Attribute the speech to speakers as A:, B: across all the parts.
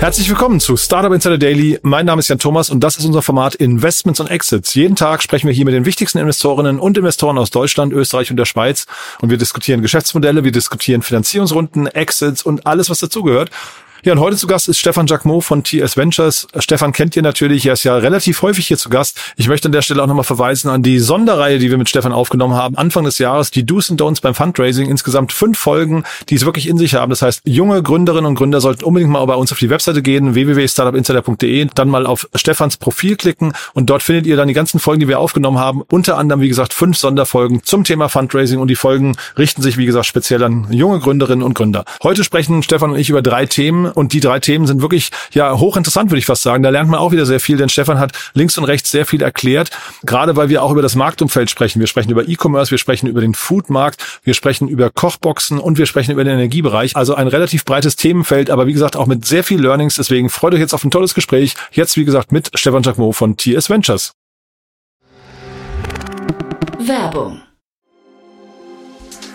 A: Herzlich willkommen zu Startup Insider Daily. Mein Name ist Jan Thomas und das ist unser Format Investments und Exits. Jeden Tag sprechen wir hier mit den wichtigsten Investorinnen und Investoren aus Deutschland, Österreich und der Schweiz und wir diskutieren Geschäftsmodelle, wir diskutieren Finanzierungsrunden, Exits und alles, was dazugehört. Ja, und heute zu Gast ist Stefan Jacquemot von TS Ventures. Stefan kennt ihr natürlich, er ist ja relativ häufig hier zu Gast. Ich möchte an der Stelle auch nochmal verweisen an die Sonderreihe, die wir mit Stefan aufgenommen haben, Anfang des Jahres, die Do's and Don'ts beim Fundraising. Insgesamt fünf Folgen, die es wirklich in sich haben. Das heißt, junge Gründerinnen und Gründer sollten unbedingt mal bei uns auf die Webseite gehen, www.startupinsider.de, dann mal auf Stefans Profil klicken und dort findet ihr dann die ganzen Folgen, die wir aufgenommen haben. Unter anderem, wie gesagt, fünf Sonderfolgen zum Thema Fundraising und die Folgen richten sich, wie gesagt, speziell an junge Gründerinnen und Gründer. Heute sprechen Stefan und ich über drei Themen und die drei Themen sind wirklich ja hochinteressant, würde ich fast sagen. Da lernt man auch wieder sehr viel, denn Stefan hat links und rechts sehr viel erklärt, gerade weil wir auch über das Marktumfeld sprechen. Wir sprechen über E-Commerce, wir sprechen über den Foodmarkt, wir sprechen über Kochboxen und wir sprechen über den Energiebereich. Also ein relativ breites Themenfeld, aber wie gesagt auch mit sehr viel Learnings. Deswegen freut euch jetzt auf ein tolles Gespräch. Jetzt, wie gesagt, mit Stefan Jacquemot von TS Ventures.
B: Werbung.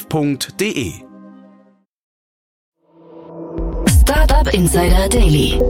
C: www.startup-insider.de.
B: Startup Insider Daily.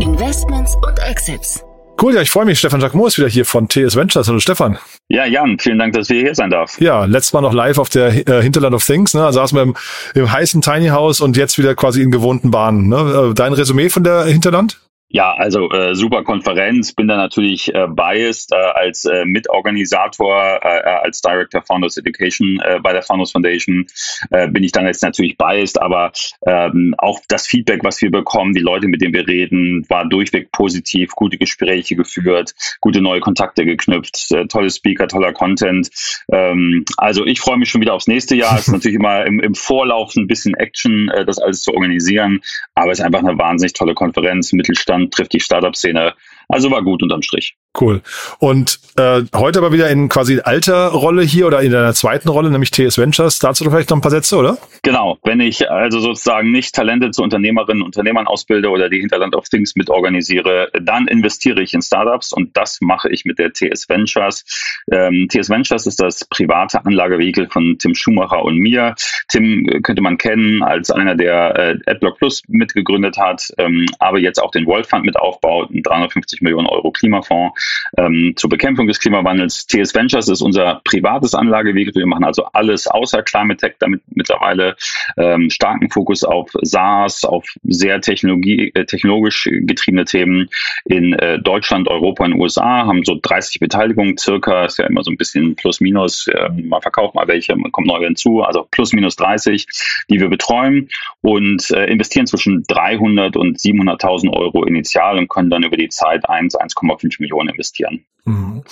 B: Investments und Exits.
A: Cool, ja, ich freue mich. Stefan Jacquemot ist wieder hier von TS Ventures. Hallo Stefan.
D: Ja, Jan, vielen Dank, dass wir hier sein darf.
A: Ja, letztes Mal noch live auf der äh, Hinterland of Things, ne? Saßen wir im, im heißen Tiny House und jetzt wieder quasi in gewohnten Bahnen. Ne? Äh, dein Resümee von der Hinterland?
D: Ja, also äh, super Konferenz. Bin da natürlich äh, biased äh, als äh, Mitorganisator, äh, äh, als Director Founders Education äh, bei der Founders Foundation äh, bin ich dann jetzt natürlich biased, aber ähm, auch das Feedback, was wir bekommen, die Leute, mit denen wir reden, war durchweg positiv, gute Gespräche geführt, gute neue Kontakte geknüpft, äh, tolle Speaker, toller Content. Ähm, also ich freue mich schon wieder aufs nächste Jahr. Es ist natürlich immer im, im Vorlauf ein bisschen Action, äh, das alles zu organisieren, aber es ist einfach eine wahnsinnig tolle Konferenz, Mittelstand trifft die Startup-Szene. Also war gut unterm Strich.
A: Cool. Und äh, heute aber wieder in quasi alter Rolle hier oder in deiner zweiten Rolle, nämlich TS Ventures. Dazu vielleicht noch ein paar Sätze, oder?
D: Genau. Wenn ich also sozusagen nicht Talente zu Unternehmerinnen und Unternehmern ausbilde oder die Hinterland of Things mitorganisiere, dann investiere ich in Startups und das mache ich mit der TS Ventures. Ähm, TS Ventures ist das private Anlagevehikel von Tim Schumacher und mir. Tim könnte man kennen als einer, der äh, AdBlock Plus mitgegründet hat, ähm, aber jetzt auch den World Fund mit aufbaut, ein 350 Millionen Euro Klimafonds ähm, zur Bekämpfung des Klimawandels. TS Ventures ist unser privates Anlagevehikel. Wir machen also alles außer Climate Tech, damit mittlerweile ähm, starken Fokus auf SaaS, auf sehr Technologie, äh, technologisch getriebene Themen in äh, Deutschland, Europa und USA, haben so 30 Beteiligungen circa, ist ja immer so ein bisschen plus minus, äh, man verkauft mal welche, man kommt neu hinzu, also plus minus 30, die wir betreuen und äh, investieren zwischen 300 und 700.000 Euro initial und können dann über die Zeit 1, 1,5 Millionen investieren.
A: Mhm.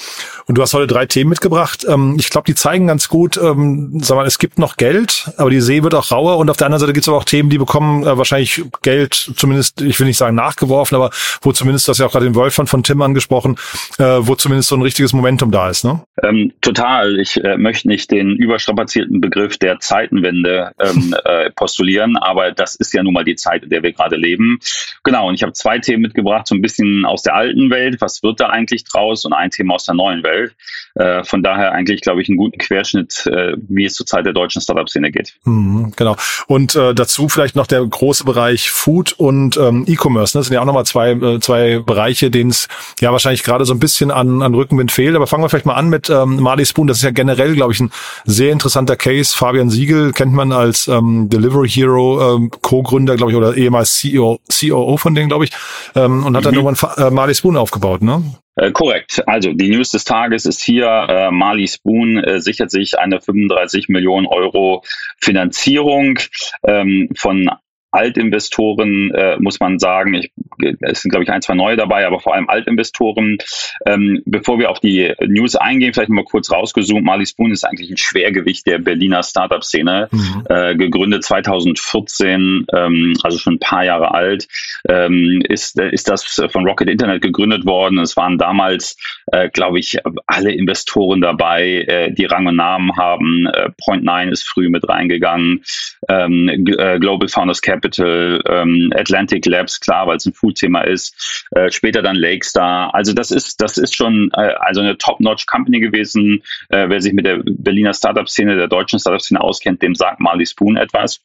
A: Und du hast heute drei Themen mitgebracht. Ähm, ich glaube, die zeigen ganz gut, ähm, sag mal, es gibt noch Geld, aber die See wird auch rauer und auf der anderen Seite gibt es aber auch Themen, die bekommen äh, wahrscheinlich Geld, zumindest, ich will nicht sagen nachgeworfen, aber wo zumindest, das ja auch gerade den Wolf von Tim angesprochen, äh, wo zumindest so ein richtiges Momentum da ist, ne?
D: Ähm, total. Ich äh, möchte nicht den überstrapazierten Begriff der Zeitenwende ähm, äh, postulieren, aber das ist ja nun mal die Zeit, in der wir gerade leben. Genau, und ich habe zwei Themen mitgebracht, so ein bisschen aus der alten Welt, was wird da eigentlich draus und ein Thema aus der neuen Welt. Äh, von daher eigentlich, glaube ich, einen guten Querschnitt, äh, wie es zurzeit der deutschen Startup-Szene geht.
A: Mhm, genau. Und äh, dazu vielleicht noch der große Bereich Food und ähm, E-Commerce. Ne? Das sind ja auch nochmal zwei, äh, zwei Bereiche, denen es ja wahrscheinlich gerade so ein bisschen an, an Rückenwind fehlt. Aber fangen wir vielleicht mal an mit ähm, Marley Spoon. Das ist ja generell, glaube ich, ein sehr interessanter Case. Fabian Siegel kennt man als ähm, Delivery Hero ähm, Co-Gründer, glaube ich, oder ehemals CEO, COO von denen, glaube ich, ähm, und hat dann mhm. irgendwann äh, Marley Spoon aufgebaut, ne?
D: Äh, korrekt. Also die News des Tages ist hier, äh, Marley Spoon äh, sichert sich eine 35 Millionen Euro Finanzierung ähm, von Altinvestoren, äh, muss man sagen, ich, es sind, glaube ich, ein, zwei neue dabei, aber vor allem Altinvestoren. Ähm, bevor wir auf die News eingehen, vielleicht mal kurz rausgezoomt. Marley Spoon ist eigentlich ein Schwergewicht der Berliner Startup-Szene, mhm. äh, gegründet 2014, ähm, also schon ein paar Jahre alt, ähm, ist, ist das von Rocket Internet gegründet worden. Es waren damals, äh, glaube ich, alle Investoren dabei, äh, die Rang und Namen haben. Äh, Point Nine ist früh mit reingegangen. Ähm, äh, Global Founders Capital Capital, ähm, Atlantic Labs, klar, weil es ein Food-Thema ist, äh, später dann Lakestar. Also das ist, das ist schon äh, also eine Top-Notch-Company gewesen. Äh, wer sich mit der Berliner Startup-Szene, der deutschen Startup-Szene auskennt, dem sagt Marley Spoon etwas.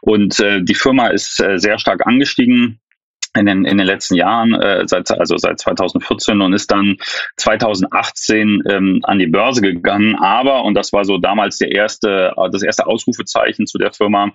D: Und äh, die Firma ist äh, sehr stark angestiegen in den, in den letzten Jahren, äh, seit, also seit 2014 und ist dann 2018 ähm, an die Börse gegangen. Aber, und das war so damals der erste, das erste Ausrufezeichen zu der Firma,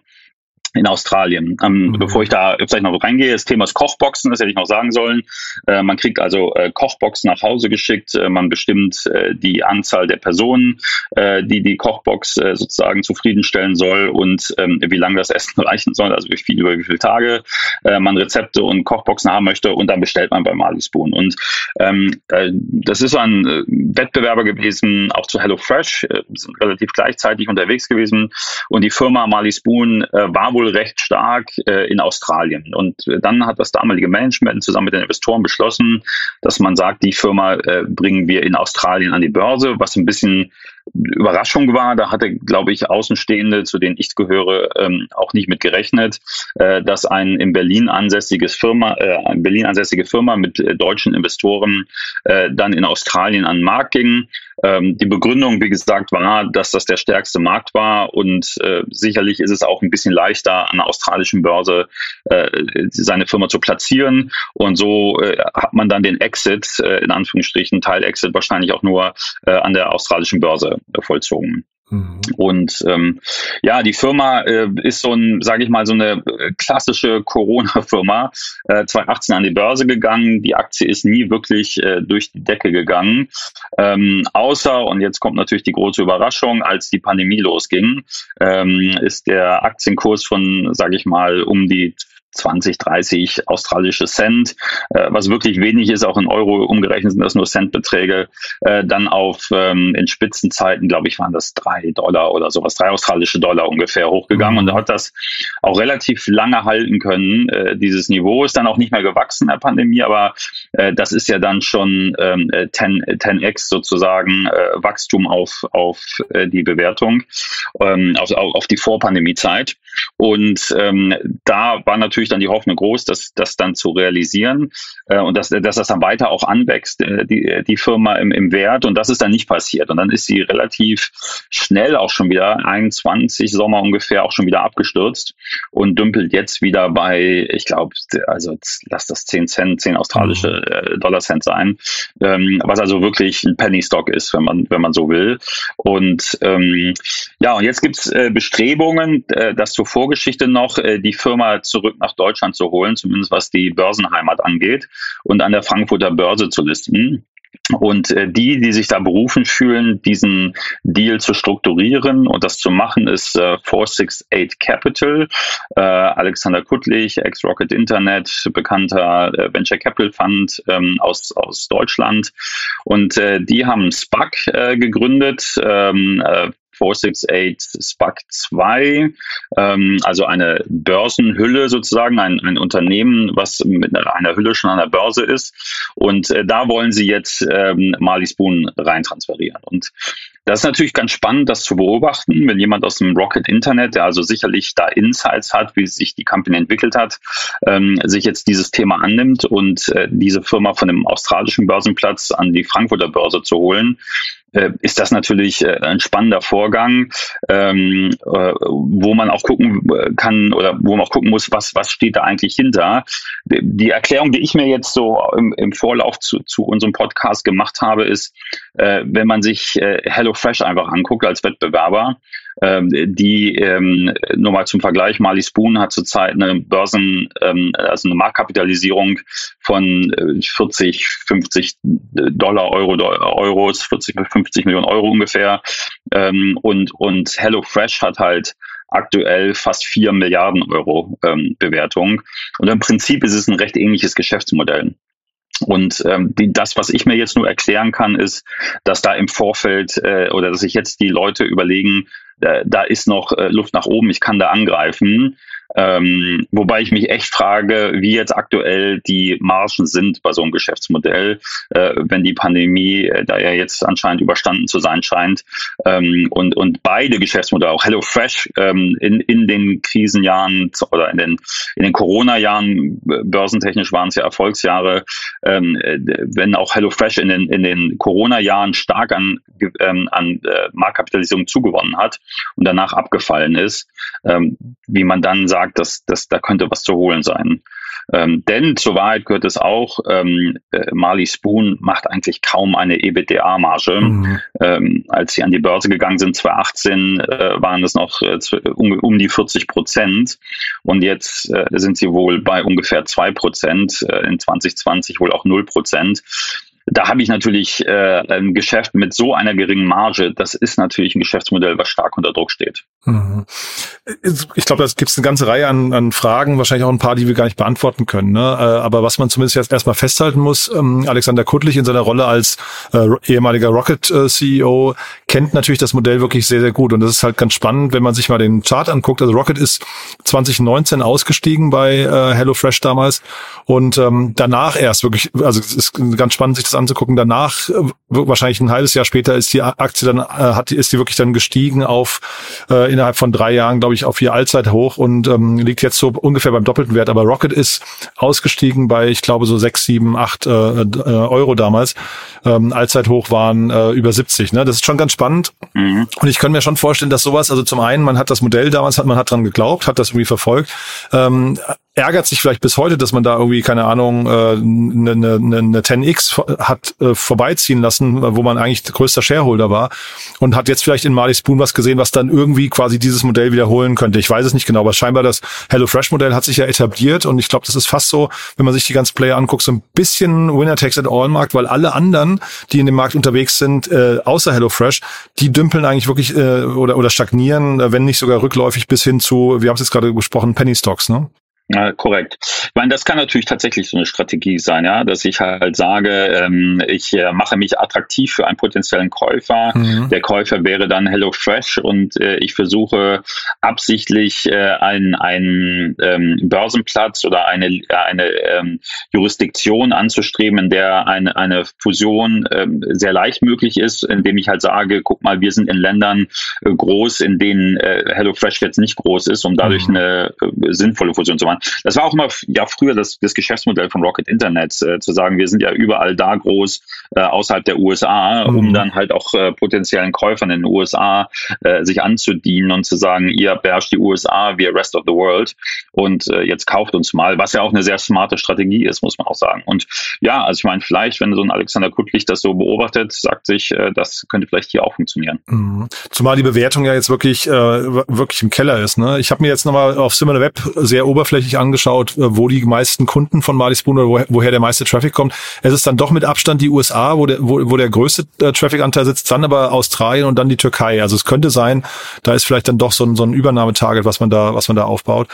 D: in Australien. Ähm, mhm. Bevor ich da vielleicht noch reingehe, das Thema ist Kochboxen, das hätte ich noch sagen sollen. Äh, man kriegt also äh, Kochboxen nach Hause geschickt, äh, man bestimmt äh, die Anzahl der Personen, äh, die die Kochbox äh, sozusagen zufriedenstellen soll und ähm, wie lange das Essen reichen soll, also wie viel über wie viele Tage man Rezepte und Kochboxen haben möchte und dann bestellt man bei Marley Spoon. Und ähm, das ist ein Wettbewerber gewesen, auch zu HelloFresh, sind relativ gleichzeitig unterwegs gewesen und die Firma Marley Spoon war wohl wohl recht stark äh, in Australien. Und äh, dann hat das damalige Management zusammen mit den Investoren beschlossen, dass man sagt, die Firma äh, bringen wir in Australien an die Börse, was ein bisschen Überraschung war. Da hatte, glaube ich, Außenstehende, zu denen ich gehöre, ähm, auch nicht mit gerechnet, äh, dass ein in Berlin ansässiges Firma, äh, eine Berlin ansässige Firma mit äh, deutschen Investoren äh, dann in Australien an den Markt ging. Ähm, die Begründung, wie gesagt, war, dass das der stärkste Markt war und äh, sicherlich ist es auch ein bisschen leichter, an der australischen Börse äh, seine Firma zu platzieren. Und so äh, hat man dann den Exit, äh, in Anführungsstrichen, Teil-Exit wahrscheinlich auch nur äh, an der australischen Börse äh, vollzogen. Mhm. Und ähm, ja, die Firma äh, ist so ein, sage ich mal, so eine äh, klassische Corona-Firma. Äh, 2018 an die Börse gegangen. Die Aktie ist nie wirklich äh, durch die Decke gegangen. Ähm, außer, und jetzt kommt natürlich die große Überraschung, als die Pandemie losging, ähm, ist der Aktienkurs von, sage ich mal, um die 20, 30 australische Cent, äh, was wirklich wenig ist, auch in Euro umgerechnet sind das nur Centbeträge, äh, dann auf ähm, in Spitzenzeiten, glaube ich, waren das drei Dollar oder sowas, drei australische Dollar ungefähr hochgegangen mhm. und hat das auch relativ lange halten können. Äh, dieses Niveau ist dann auch nicht mehr gewachsen in der Pandemie, aber äh, das ist ja dann schon ähm, 10, 10x sozusagen äh, Wachstum auf, auf äh, die Bewertung, ähm, auf, auf die Vorpandemiezeit. Und ähm, da war natürlich dann die Hoffnung groß, dass das dann zu realisieren äh, und dass, dass das dann weiter auch anwächst, äh, die, die Firma im, im Wert. Und das ist dann nicht passiert. Und dann ist sie relativ schnell auch schon wieder, 21 Sommer ungefähr, auch schon wieder abgestürzt und dümpelt jetzt wieder bei, ich glaube, also lass das 10 Cent, 10 australische mhm. äh, Dollar Cent sein, ähm, was also wirklich ein Penny Stock ist, wenn man, wenn man so will. Und ähm, ja, und jetzt gibt's äh, Bestrebungen, äh, das zur Vorgeschichte noch, äh, die Firma zurück nach Deutschland zu holen, zumindest was die Börsenheimat angeht, und an der Frankfurter Börse zu listen. Und äh, die, die sich da berufen fühlen, diesen Deal zu strukturieren und das zu machen, ist äh, 468 Capital. Äh, Alexander Kuttlich, ex-Rocket Internet, bekannter Venture Capital Fund ähm, aus, aus Deutschland. Und die haben SPAC gegründet. Ähm, äh, 468 SPAC 2, ähm, also eine Börsenhülle sozusagen, ein, ein Unternehmen, was mit einer Hülle schon an der Börse ist. Und äh, da wollen sie jetzt ähm, Marley Spoon reintransferieren. Und das ist natürlich ganz spannend, das zu beobachten, wenn jemand aus dem Rocket Internet, der also sicherlich da Insights hat, wie sich die Company entwickelt hat, ähm, sich jetzt dieses Thema annimmt und äh, diese Firma von dem australischen Börsenplatz an die Frankfurter Börse zu holen ist das natürlich äh, ein spannender Vorgang, ähm, äh, wo man auch gucken kann oder wo man auch gucken muss, was, was steht da eigentlich hinter. Die Erklärung, die ich mir jetzt so im, im Vorlauf zu, zu unserem Podcast gemacht habe, ist, äh, wenn man sich äh, HelloFresh einfach anguckt als Wettbewerber, ähm, die ähm, nur mal zum Vergleich, Marley Spoon hat zurzeit eine Börsen, ähm, also eine Marktkapitalisierung von 40, äh, 50 Dollar, Euro, Euros, 40 bis 50 Millionen Euro ungefähr. Ähm, und, und HelloFresh hat halt aktuell fast 4 Milliarden Euro ähm, Bewertung. Und im Prinzip ist es ein recht ähnliches Geschäftsmodell. Und ähm, die, das, was ich mir jetzt nur erklären kann, ist, dass da im Vorfeld äh, oder dass sich jetzt die Leute überlegen, äh, da ist noch äh, Luft nach oben, ich kann da angreifen. Ähm, wobei ich mich echt frage, wie jetzt aktuell die Margen sind bei so einem Geschäftsmodell, äh, wenn die Pandemie äh, da ja jetzt anscheinend überstanden zu sein scheint. Ähm, und, und beide Geschäftsmodelle, auch HelloFresh ähm, in, in den Krisenjahren oder in den, in den Corona-Jahren, börsentechnisch waren es ja Erfolgsjahre, ähm, äh, wenn auch HelloFresh in den, in den Corona-Jahren stark an, ähm, an äh, Marktkapitalisierung zugewonnen hat und danach abgefallen ist, ähm, wie man dann sagt, sagt, dass, dass da könnte was zu holen sein. Ähm, denn zur Wahrheit gehört es auch, ähm, äh, Marley Spoon macht eigentlich kaum eine EBITDA-Marge. Mhm. Ähm, als sie an die Börse gegangen sind, 2018, äh, waren es noch äh, um, um, die 40 Prozent. Und jetzt äh, sind sie wohl bei ungefähr zwei Prozent, äh, in 2020 wohl auch null Prozent da habe ich natürlich äh, ein Geschäft mit so einer geringen Marge, das ist natürlich ein Geschäftsmodell, was stark unter Druck steht. Mhm.
A: Ich glaube, da gibt es eine ganze Reihe an, an Fragen, wahrscheinlich auch ein paar, die wir gar nicht beantworten können. Ne? Äh, aber was man zumindest jetzt erstmal festhalten muss, ähm, Alexander Kuttlich in seiner Rolle als äh, ehemaliger Rocket-CEO äh, kennt natürlich das Modell wirklich sehr, sehr gut. Und das ist halt ganz spannend, wenn man sich mal den Chart anguckt. Also Rocket ist 2019 ausgestiegen bei äh, HelloFresh damals und ähm, danach erst wirklich, also es ist ganz spannend, sich das anzugucken. Danach, äh, wahrscheinlich ein halbes Jahr später, ist die Aktie dann, äh, hat, ist die wirklich dann gestiegen auf äh, innerhalb von drei Jahren, glaube ich, auf ihr Allzeithoch und ähm, liegt jetzt so ungefähr beim doppelten Wert. Aber Rocket ist ausgestiegen bei, ich glaube, so sechs, sieben, acht äh, äh, Euro damals. Ähm, Allzeithoch waren äh, über 70. Ne? Das ist schon ganz spannend. Mhm. Und ich kann mir schon vorstellen, dass sowas, also zum einen, man hat das Modell damals, hat man hat dran geglaubt, hat das irgendwie verfolgt. Ähm, ärgert sich vielleicht bis heute, dass man da irgendwie, keine Ahnung, eine, äh, ne, ne, ne 10x hat äh, vorbeiziehen lassen, wo man eigentlich größter Shareholder war und hat jetzt vielleicht in Marley Spoon was gesehen, was dann irgendwie quasi dieses Modell wiederholen könnte. Ich weiß es nicht genau, aber scheinbar das HelloFresh-Modell hat sich ja etabliert und ich glaube, das ist fast so, wenn man sich die ganzen Player anguckt, so ein bisschen Winner-Takes-it-all-Markt, weil alle anderen, die in dem Markt unterwegs sind, äh, außer HelloFresh, die dümpeln eigentlich wirklich äh, oder, oder stagnieren, wenn nicht sogar rückläufig bis hin zu, wir haben es jetzt gerade besprochen, Penny Stocks, ne?
D: Ja, korrekt. Ich meine, das kann natürlich tatsächlich so eine Strategie sein, ja, dass ich halt sage, ähm, ich äh, mache mich attraktiv für einen potenziellen Käufer. Mhm. Der Käufer wäre dann HelloFresh und äh, ich versuche absichtlich äh, einen, einen ähm, Börsenplatz oder eine, eine ähm, Jurisdiktion anzustreben, in der eine, eine Fusion ähm, sehr leicht möglich ist, indem ich halt sage, guck mal, wir sind in Ländern äh, groß, in denen äh, HelloFresh jetzt nicht groß ist, um dadurch mhm. eine äh, sinnvolle Fusion zu machen. Das war auch immer ja früher das, das Geschäftsmodell von Rocket Internet, äh, zu sagen, wir sind ja überall da groß äh, außerhalb der USA, mhm. um dann halt auch äh, potenziellen Käufern in den USA äh, sich anzudienen und zu sagen, ihr beherrscht die USA, wir Rest of the World und äh, jetzt kauft uns mal, was ja auch eine sehr smarte Strategie ist, muss man auch sagen. Und ja, also ich meine, vielleicht, wenn so ein Alexander Kuttlich das so beobachtet, sagt sich, äh, das könnte vielleicht hier auch funktionieren.
A: Mhm. Zumal die Bewertung ja jetzt wirklich, wirklich im Keller ist. Ne? Ich habe mir jetzt nochmal auf Similar Web sehr oberflächlich sich angeschaut, äh, wo die meisten Kunden von Marley Spoon oder woher, woher der meiste Traffic kommt. Es ist dann doch mit Abstand die USA, wo der, wo, wo der größte äh, Traffic-Anteil sitzt, dann aber Australien und dann die Türkei. Also es könnte sein, da ist vielleicht dann doch so ein, so ein Übernahmetarget, was man da, was man da aufbaut.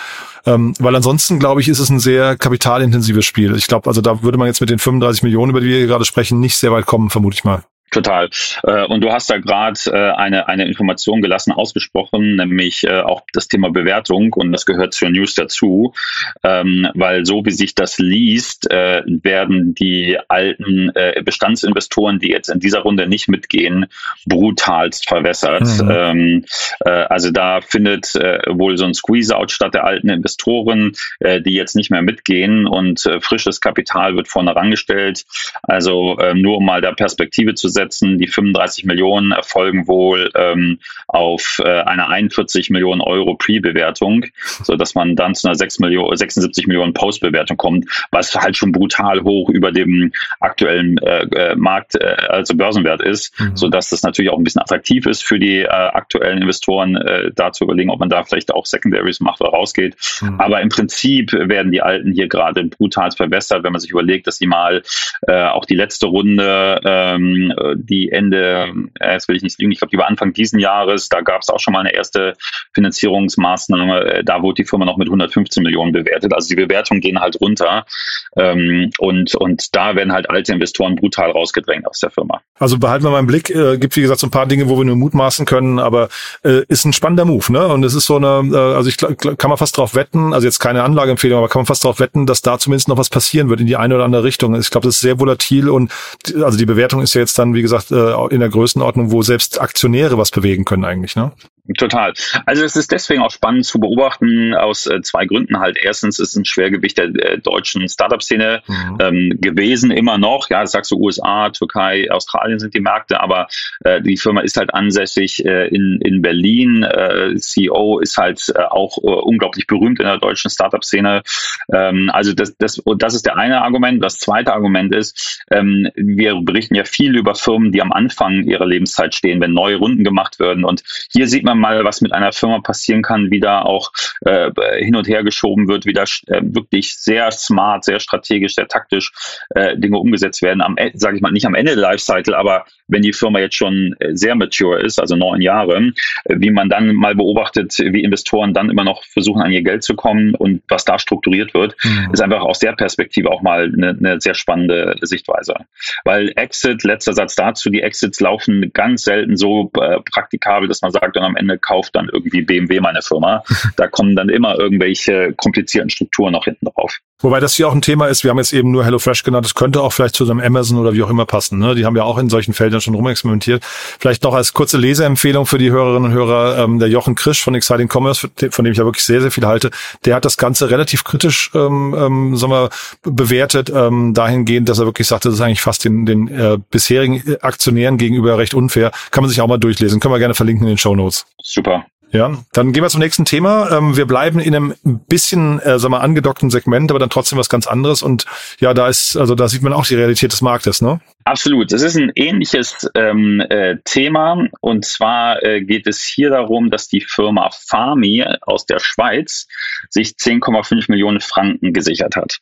A: Ähm, weil ansonsten, glaube ich, ist es ein sehr kapitalintensives Spiel. Ich glaube, also da würde man jetzt mit den 35 Millionen, über die wir gerade sprechen, nicht sehr weit kommen, vermute ich mal.
D: Total. Äh, und du hast da gerade äh, eine, eine Information gelassen ausgesprochen, nämlich äh, auch das Thema Bewertung und das gehört zur News dazu, ähm, weil so wie sich das liest, werden die alten Bestandsinvestoren, die jetzt in dieser Runde nicht mitgehen, brutalst verwässert. Mhm. Ähm, also da findet wohl so ein Squeeze-out statt der alten Investoren, die jetzt nicht mehr mitgehen und frisches Kapital wird vorne rangestellt. Also nur um mal da Perspektive zu setzen, setzen. Die 35 Millionen erfolgen wohl ähm, auf äh, einer 41 Millionen Euro Pre-Bewertung, so dass man dann zu einer 6 Millionen, 76 Millionen Post-Bewertung kommt, was halt schon brutal hoch über dem aktuellen äh, äh, Markt, äh, also Börsenwert ist, mhm. so dass das natürlich auch ein bisschen attraktiv ist für die äh, aktuellen Investoren, äh, da zu überlegen, ob man da vielleicht auch Secondaries macht oder rausgeht. Mhm. Aber im Prinzip werden die Alten hier gerade brutal verbessert, wenn man sich überlegt, dass sie mal äh, auch die letzte Runde, ähm, die Ende, äh, jetzt will ich nicht lügen, ich glaube, die war Anfang diesen Jahres, da gab es auch schon mal eine erste Finanzierungsmaßnahme, äh, da wurde die Firma noch mit 115 Millionen bewertet. Also die Bewertungen gehen halt runter ähm, und, und da werden halt alte Investoren brutal rausgedrängt aus der Firma.
A: Also behalten wir mal im Blick, äh, gibt wie gesagt so ein paar Dinge, wo wir nur mutmaßen können, aber äh, ist ein spannender Move, ne? Und es ist so eine, äh, also ich kann man fast drauf wetten, also jetzt keine Anlageempfehlung, aber kann man fast darauf wetten, dass da zumindest noch was passieren wird in die eine oder andere Richtung. Ich glaube, das ist sehr volatil und also die Bewertung ist ja jetzt dann, wie gesagt, äh, in der Größenordnung, wo selbst Aktionäre was bewegen können eigentlich, ne?
D: Total. Also es ist deswegen auch spannend zu beobachten aus äh, zwei Gründen halt. Erstens ist es ein Schwergewicht der äh, deutschen Startup-Szene mhm. ähm, gewesen, immer noch. Ja, sagst du USA, Türkei, Australien sind die Märkte, aber äh, die Firma ist halt ansässig äh, in, in Berlin. Äh, CEO ist halt äh, auch unglaublich berühmt in der deutschen Startup-Szene. Ähm, also das, das, das ist der eine Argument. Das zweite Argument ist, ähm, wir berichten ja viel über Firmen, die am Anfang ihrer Lebenszeit stehen, wenn neue Runden gemacht werden. Und hier sieht man mal, was mit einer Firma passieren kann, wie da auch äh, hin und her geschoben wird, wie da äh, wirklich sehr smart, sehr strategisch, sehr taktisch äh, Dinge umgesetzt werden. Am, sage ich mal, nicht am Ende der Lifecycle, aber wenn die Firma jetzt schon äh, sehr mature ist, also neun Jahre, äh, wie man dann mal beobachtet, wie Investoren dann immer noch versuchen, an ihr Geld zu kommen und was da strukturiert wird, mhm. ist einfach aus der Perspektive auch mal eine, eine sehr spannende Sichtweise. Weil Exit, letzter Satz dazu, die Exits laufen ganz selten so äh, praktikabel, dass man sagt, und am Ende kauft dann irgendwie BMW meine Firma. Da kommen dann immer irgendwelche komplizierten Strukturen noch hinten drauf.
A: Wobei das hier auch ein Thema ist, wir haben jetzt eben nur HelloFresh genannt, das könnte auch vielleicht zu einem Amazon oder wie auch immer passen. Ne? Die haben ja auch in solchen Feldern schon rumexperimentiert. Vielleicht noch als kurze Leseempfehlung für die Hörerinnen und Hörer, ähm, der Jochen Krisch von Exciting Commerce, von dem ich ja wirklich sehr, sehr viel halte, der hat das Ganze relativ kritisch ähm, ähm, sagen wir, bewertet, ähm, dahingehend, dass er wirklich sagt, das ist eigentlich fast den, den äh, bisherigen Aktionären gegenüber recht unfair. Kann man sich auch mal durchlesen. Können wir gerne verlinken in den Show Notes.
D: Super.
A: Ja, dann gehen wir zum nächsten Thema. Ähm, wir bleiben in einem bisschen, äh, sagen wir, angedockten Segment, aber dann trotzdem was ganz anderes. Und ja, da ist, also da sieht man auch die Realität des Marktes, ne?
D: Absolut. Es ist ein ähnliches ähm, äh, Thema. Und zwar äh, geht es hier darum, dass die Firma Farmi aus der Schweiz sich 10,5 Millionen Franken gesichert hat.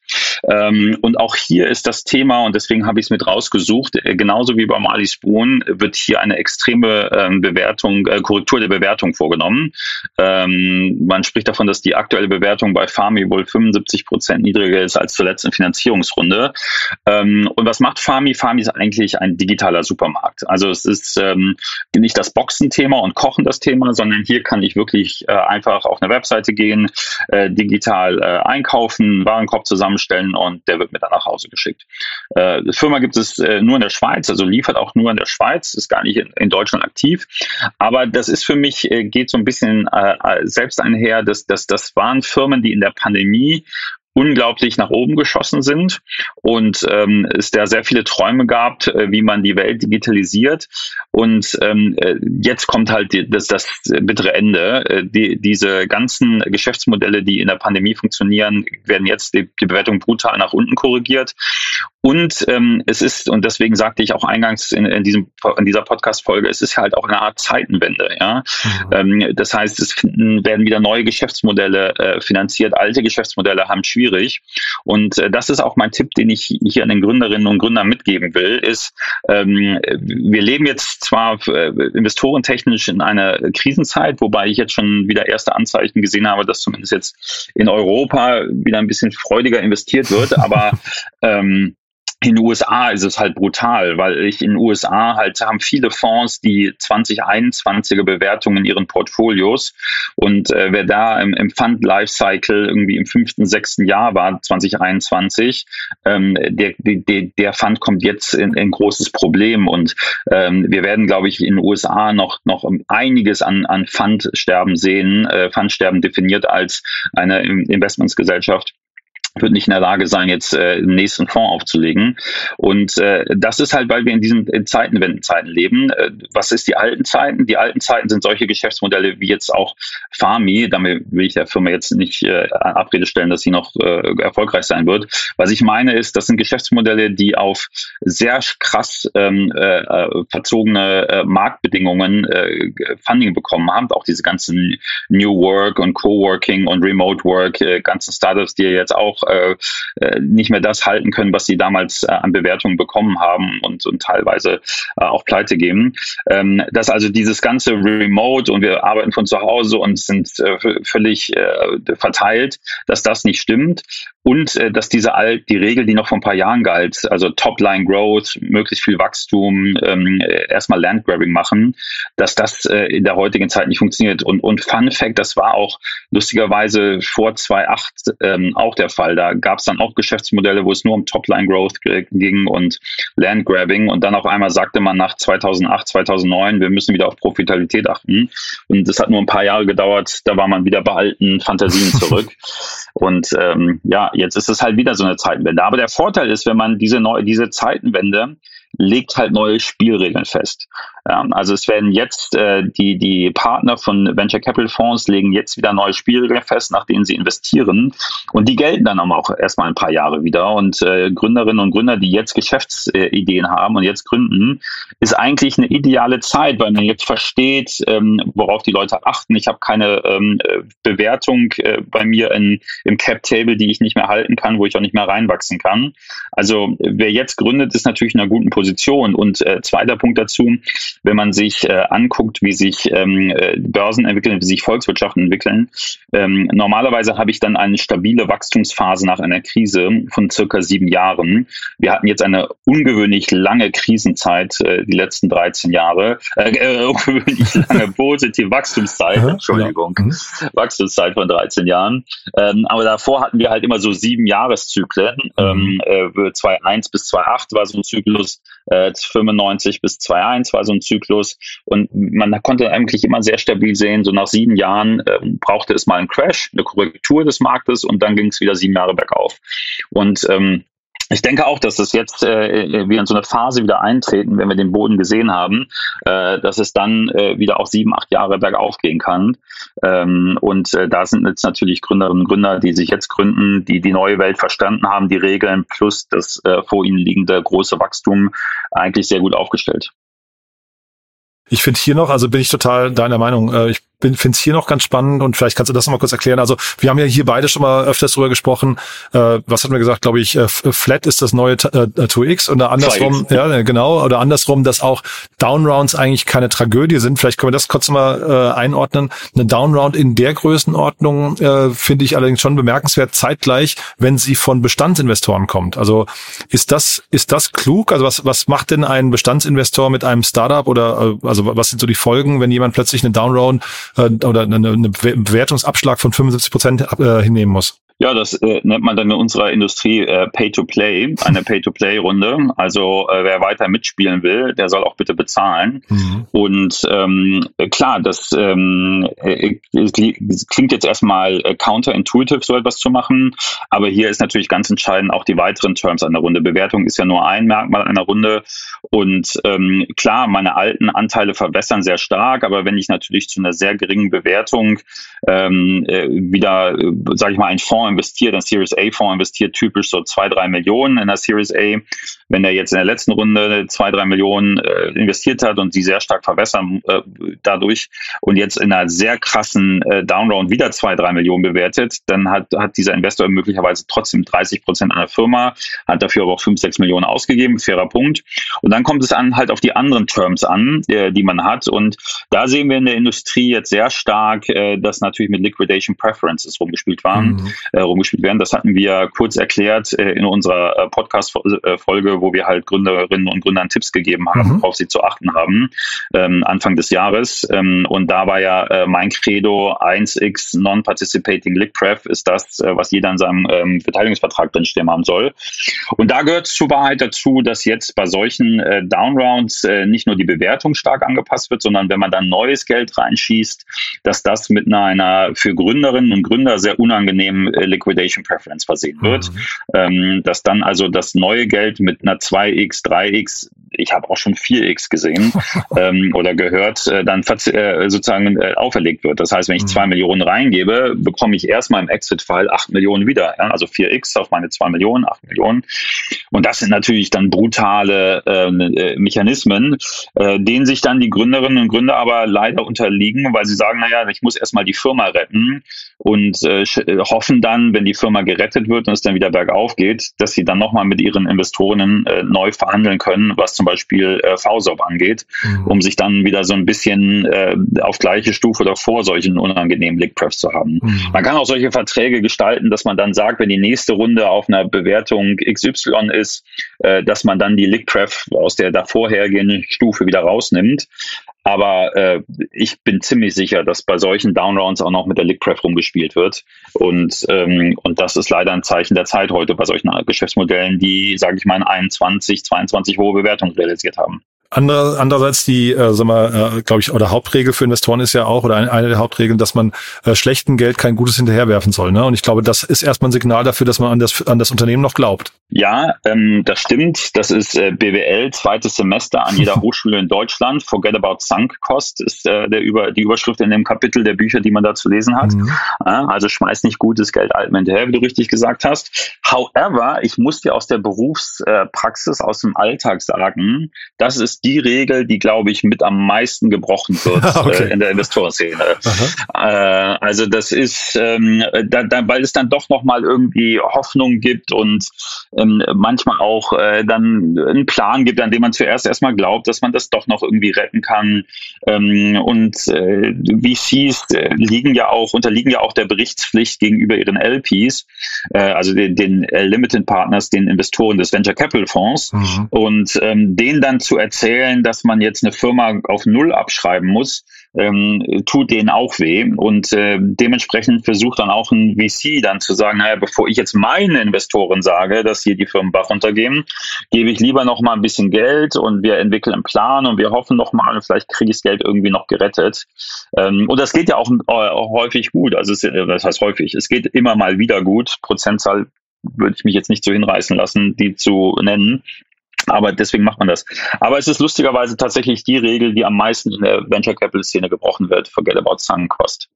D: Ähm, und auch hier ist das Thema, und deswegen habe ich es mit rausgesucht, äh, genauso wie bei Mali Spoon wird hier eine extreme ähm, Bewertung, äh, Korrektur der Bewertung vorgenommen. Ähm, man spricht davon, dass die aktuelle Bewertung bei Farmi wohl 75 Prozent niedriger ist als zur letzten Finanzierungsrunde. Ähm, und was macht Farmi? Farmi ist eigentlich ein digitaler Supermarkt. Also es ist ähm, nicht das Boxen-Thema und Kochen das Thema, sondern hier kann ich wirklich äh, einfach auf eine Webseite gehen, äh, digital äh, einkaufen, Warenkorb zusammenstellen und der wird mir dann nach Hause geschickt. Äh, die Firma gibt es äh, nur in der Schweiz, also liefert auch nur in der Schweiz, ist gar nicht in, in Deutschland aktiv. Aber das ist für mich, äh, geht so ein bisschen äh, selbst einher, dass, dass das waren Firmen, die in der Pandemie unglaublich nach oben geschossen sind und ähm, es da sehr viele Träume gab, äh, wie man die Welt digitalisiert. Und ähm, äh, jetzt kommt halt das, das bittere Ende. Äh, die, diese ganzen Geschäftsmodelle, die in der Pandemie funktionieren, werden jetzt die, die Bewertung brutal nach unten korrigiert. Und ähm, es ist, und deswegen sagte ich auch eingangs in, in, diesem, in dieser Podcast-Folge, es ist halt auch eine Art Zeitenwende. Ja? Mhm. Ähm, das heißt, es werden wieder neue Geschäftsmodelle äh, finanziert, alte Geschäftsmodelle haben schwierig. Und äh, das ist auch mein Tipp, den ich hier an den Gründerinnen und Gründern mitgeben will, ist, ähm, wir leben jetzt zwar äh, investorentechnisch in einer Krisenzeit, wobei ich jetzt schon wieder erste Anzeichen gesehen habe, dass zumindest jetzt in Europa wieder ein bisschen freudiger investiert wird, aber ähm, in den USA ist es halt brutal, weil ich in den USA halt haben viele Fonds die 2021er Bewertungen in ihren Portfolios und äh, wer da im, im Fund Lifecycle irgendwie im fünften, sechsten Jahr war 2021, ähm, der, der, der Fund kommt jetzt in, in großes Problem und ähm, wir werden, glaube ich, in den USA noch noch einiges an an Fundsterben sehen. Äh, Fundsterben definiert als eine Investmentsgesellschaft wird nicht in der Lage sein, jetzt äh, den nächsten Fonds aufzulegen. Und äh, das ist halt, weil wir in diesen in Zeitenwendenzeiten leben. Äh, was ist die alten Zeiten? Die alten Zeiten sind solche Geschäftsmodelle wie jetzt auch Farmi. Damit will ich der Firma jetzt nicht äh, Abrede stellen, dass sie noch äh, erfolgreich sein wird. Was ich meine ist, das sind Geschäftsmodelle, die auf sehr krass ähm, äh, äh verzogene äh, Marktbedingungen äh, Funding bekommen haben. Auch diese ganzen New Work und Coworking und Remote Work, äh, ganzen Startups, die jetzt auch äh, äh, nicht mehr das halten können, was sie damals äh, an Bewertungen bekommen haben und, und teilweise äh, auch pleite gehen. Ähm, dass also dieses ganze Remote und wir arbeiten von zu Hause und sind äh, völlig äh, verteilt, dass das nicht stimmt und dass diese alt die Regel, die noch vor ein paar Jahren galt, also Topline Growth, möglichst viel Wachstum, ähm, erstmal Landgrabbing machen, dass das in der heutigen Zeit nicht funktioniert. Und, und Fun Fact, das war auch lustigerweise vor 2008 ähm, auch der Fall. Da gab es dann auch Geschäftsmodelle, wo es nur um Topline-Growth ging und Landgrabbing. Und dann auf einmal sagte man nach 2008, 2009, wir müssen wieder auf Profitabilität achten. Und das hat nur ein paar Jahre gedauert. Da war man wieder bei alten Fantasien zurück. und ähm, ja, jetzt ist es halt wieder so eine Zeitenwende. Aber der Vorteil ist, wenn man diese neue, diese Zeitenwende legt halt neue Spielregeln fest. Ähm, also es werden jetzt äh, die, die Partner von Venture Capital Fonds legen jetzt wieder neue Spielregeln fest, nach denen sie investieren. Und die gelten dann auch erstmal ein paar Jahre wieder. Und äh, Gründerinnen und Gründer, die jetzt Geschäftsideen haben und jetzt gründen, ist eigentlich eine ideale Zeit, weil man jetzt versteht, ähm, worauf die Leute achten. Ich habe keine ähm, Bewertung äh, bei mir in, im Cap-Table, die ich nicht mehr halten kann, wo ich auch nicht mehr reinwachsen kann. Also wer jetzt gründet, ist natürlich in einer guten Position. Und äh, zweiter Punkt dazu, wenn man sich äh, anguckt, wie sich ähm, äh, Börsen entwickeln, wie sich Volkswirtschaften entwickeln, ähm, normalerweise habe ich dann eine stabile Wachstumsphase nach einer Krise von circa sieben Jahren. Wir hatten jetzt eine ungewöhnlich lange Krisenzeit, äh, die letzten 13 Jahre, äh, äh, ungewöhnlich lange positive Wachstumszeit, Entschuldigung, mhm. Wachstumszeit von 13 Jahren. Ähm, aber davor hatten wir halt immer so sieben Jahreszyklen. Mhm. Ähm, äh, 2.1 bis 2.8 war so ein Zyklus, äh, 95 bis 2.1 war so ein Zyklus. Und man konnte eigentlich immer sehr stabil sehen, so nach sieben Jahren äh, brauchte es mal einen Crash, eine Korrektur des Marktes und dann ging es wieder sieben Jahre bergauf. Und ähm, ich denke auch, dass es jetzt äh, wir in so eine Phase wieder eintreten, wenn wir den Boden gesehen haben, äh, dass es dann äh, wieder auch sieben, acht Jahre bergauf gehen kann. Ähm, und äh, da sind jetzt natürlich Gründerinnen und Gründer, die sich jetzt gründen, die die neue Welt verstanden haben, die Regeln plus das äh, vor ihnen liegende große Wachstum eigentlich sehr gut aufgestellt.
A: Ich finde hier noch, also bin ich total deiner Meinung, äh, ich finde es hier noch ganz spannend und vielleicht kannst du das noch mal kurz erklären. Also wir haben ja hier beide schon mal öfters drüber gesprochen. Äh, was hatten wir gesagt? Glaube ich, äh, Flat ist das neue äh, 2X oder andersrum, ja genau, oder andersrum, dass auch Downrounds eigentlich keine Tragödie sind. Vielleicht können wir das kurz mal äh, einordnen. Eine Downround in der Größenordnung äh, finde ich allerdings schon bemerkenswert zeitgleich, wenn sie von Bestandsinvestoren kommt. Also ist das ist das klug? Also was was macht denn ein Bestandsinvestor mit einem Startup oder äh, also was sind so die Folgen, wenn jemand plötzlich eine Downround äh, oder eine, eine Bewertungsabschlag von 75 Prozent äh, hinnehmen muss.
D: Ja, das äh, nennt man dann in unserer Industrie äh, Pay-to-Play, eine Pay-to-Play-Runde. Also äh, wer weiter mitspielen will, der soll auch bitte bezahlen. Mhm. Und ähm, klar, das ähm, äh, klingt jetzt erstmal äh, counterintuitive, so etwas zu machen, aber hier ist natürlich ganz entscheidend auch die weiteren Terms einer Runde. Bewertung ist ja nur ein Merkmal einer Runde. Und ähm, klar, meine alten Anteile verbessern sehr stark, aber wenn ich natürlich zu einer sehr geringen Bewertung ähm, äh, wieder, äh, sage ich mal, ein Fonds investiert, ein Series A Fonds investiert typisch so zwei, drei Millionen in der Series A. Wenn er jetzt in der letzten Runde zwei, drei Millionen äh, investiert hat und sie sehr stark verwässern äh, dadurch und jetzt in einer sehr krassen äh, Downround wieder zwei, drei Millionen bewertet, dann hat, hat dieser Investor möglicherweise trotzdem 30 Prozent an der Firma, hat dafür aber auch fünf, sechs Millionen ausgegeben, fairer Punkt. Und dann kommt es an halt auf die anderen Terms an, äh, die man hat. Und da sehen wir in der Industrie jetzt sehr stark, äh, dass natürlich mit Liquidation Preferences rumgespielt waren. Mhm rumgespielt werden. Das hatten wir kurz erklärt äh, in unserer äh, Podcast-Folge, wo wir halt Gründerinnen und Gründern Tipps gegeben haben, mhm. worauf sie zu achten haben, ähm, Anfang des Jahres. Ähm, und da war ja äh, mein Credo 1x Non-Participating Liquid ist das, äh, was jeder in seinem ähm, Beteiligungsvertrag drinstehen haben soll. Und da gehört zur Wahrheit dazu, dass jetzt bei solchen äh, Downrounds äh, nicht nur die Bewertung stark angepasst wird, sondern wenn man dann neues Geld reinschießt, dass das mit einer, für Gründerinnen und Gründer sehr unangenehmen äh, Liquidation Preference versehen wird, mhm. ähm, dass dann also das neue Geld mit einer 2x, 3x ich habe auch schon 4x gesehen ähm, oder gehört, äh, dann äh, sozusagen äh, auferlegt wird. Das heißt, wenn ich mhm. zwei Millionen reingebe, bekomme ich erstmal im Exit-Fall acht Millionen wieder. Ja? Also 4x auf meine zwei Millionen, acht Millionen. Und das sind natürlich dann brutale ähm, äh, Mechanismen, äh, denen sich dann die Gründerinnen und Gründer aber leider unterliegen, weil sie sagen, naja, ich muss erstmal die Firma retten und äh, äh, hoffen dann, wenn die Firma gerettet wird und es dann wieder bergauf geht, dass sie dann nochmal mit ihren Investoren äh, neu verhandeln können, was zum Beispiel äh, VSOP angeht, mhm. um sich dann wieder so ein bisschen äh, auf gleiche Stufe oder vor solchen unangenehmen Lickprefs zu haben. Mhm. Man kann auch solche Verträge gestalten, dass man dann sagt, wenn die nächste Runde auf einer Bewertung XY ist, äh, dass man dann die Lickpref aus der davorhergehenden Stufe wieder rausnimmt. Aber äh, ich bin ziemlich sicher, dass bei solchen Downrounds auch noch mit der Lickpref rumgespielt wird. Und, ähm, und das ist leider ein Zeichen der Zeit heute bei solchen Geschäftsmodellen, die, sage ich mal, in 21, 22 hohe Bewertungen realisiert haben.
A: Andere, andererseits die, äh, sag mal, äh, glaube ich, oder Hauptregel für Investoren ist ja auch, oder eine, eine der Hauptregeln, dass man äh, schlechten Geld kein Gutes hinterherwerfen soll. Ne? Und ich glaube, das ist erstmal ein Signal dafür, dass man an das, an das Unternehmen noch glaubt.
D: Ja, ähm, das stimmt. Das ist äh, BWL, zweites Semester an jeder Hochschule in Deutschland. Forget about sunk cost ist äh, der über, die Überschrift in dem Kapitel der Bücher, die man da zu lesen hat. Mhm. Also schmeiß nicht gutes Geld altem hinterher, wie du richtig gesagt hast. However, ich muss dir aus der Berufspraxis, aus dem Alltag sagen, das ist die Regel, die, glaube ich, mit am meisten gebrochen wird okay. äh, in der Investorenszene. Äh, also das ist, ähm, da, da, weil es dann doch nochmal irgendwie Hoffnung gibt und ähm, manchmal auch äh, dann einen Plan gibt, an dem man zuerst erstmal glaubt, dass man das doch noch irgendwie retten kann. Ähm, und äh, VCs äh, liegen ja auch, unterliegen ja auch der Berichtspflicht gegenüber ihren LPs, äh, also den, den äh, Limited Partners, den Investoren des Venture Capital Fonds. Mhm. Und ähm, denen dann zu erzählen, dass man jetzt eine Firma auf Null abschreiben muss, ähm, tut denen auch weh. Und äh, dementsprechend versucht dann auch ein VC dann zu sagen, naja, bevor ich jetzt meinen Investoren sage, dass hier die Firmen Bach runtergehen, gebe ich lieber noch mal ein bisschen Geld und wir entwickeln einen Plan und wir hoffen noch mal, vielleicht kriege ich das Geld irgendwie noch gerettet. Ähm, und das geht ja auch, äh, häufig gut. Also es, äh, das heißt häufig, es geht immer mal wieder gut. Prozentzahl würde ich mich jetzt nicht so hinreißen lassen, die zu nennen. Aber deswegen macht man das. Aber es ist lustigerweise tatsächlich die Regel, die am meisten in der Venture Capital Szene gebrochen wird. Forget about sunk cost.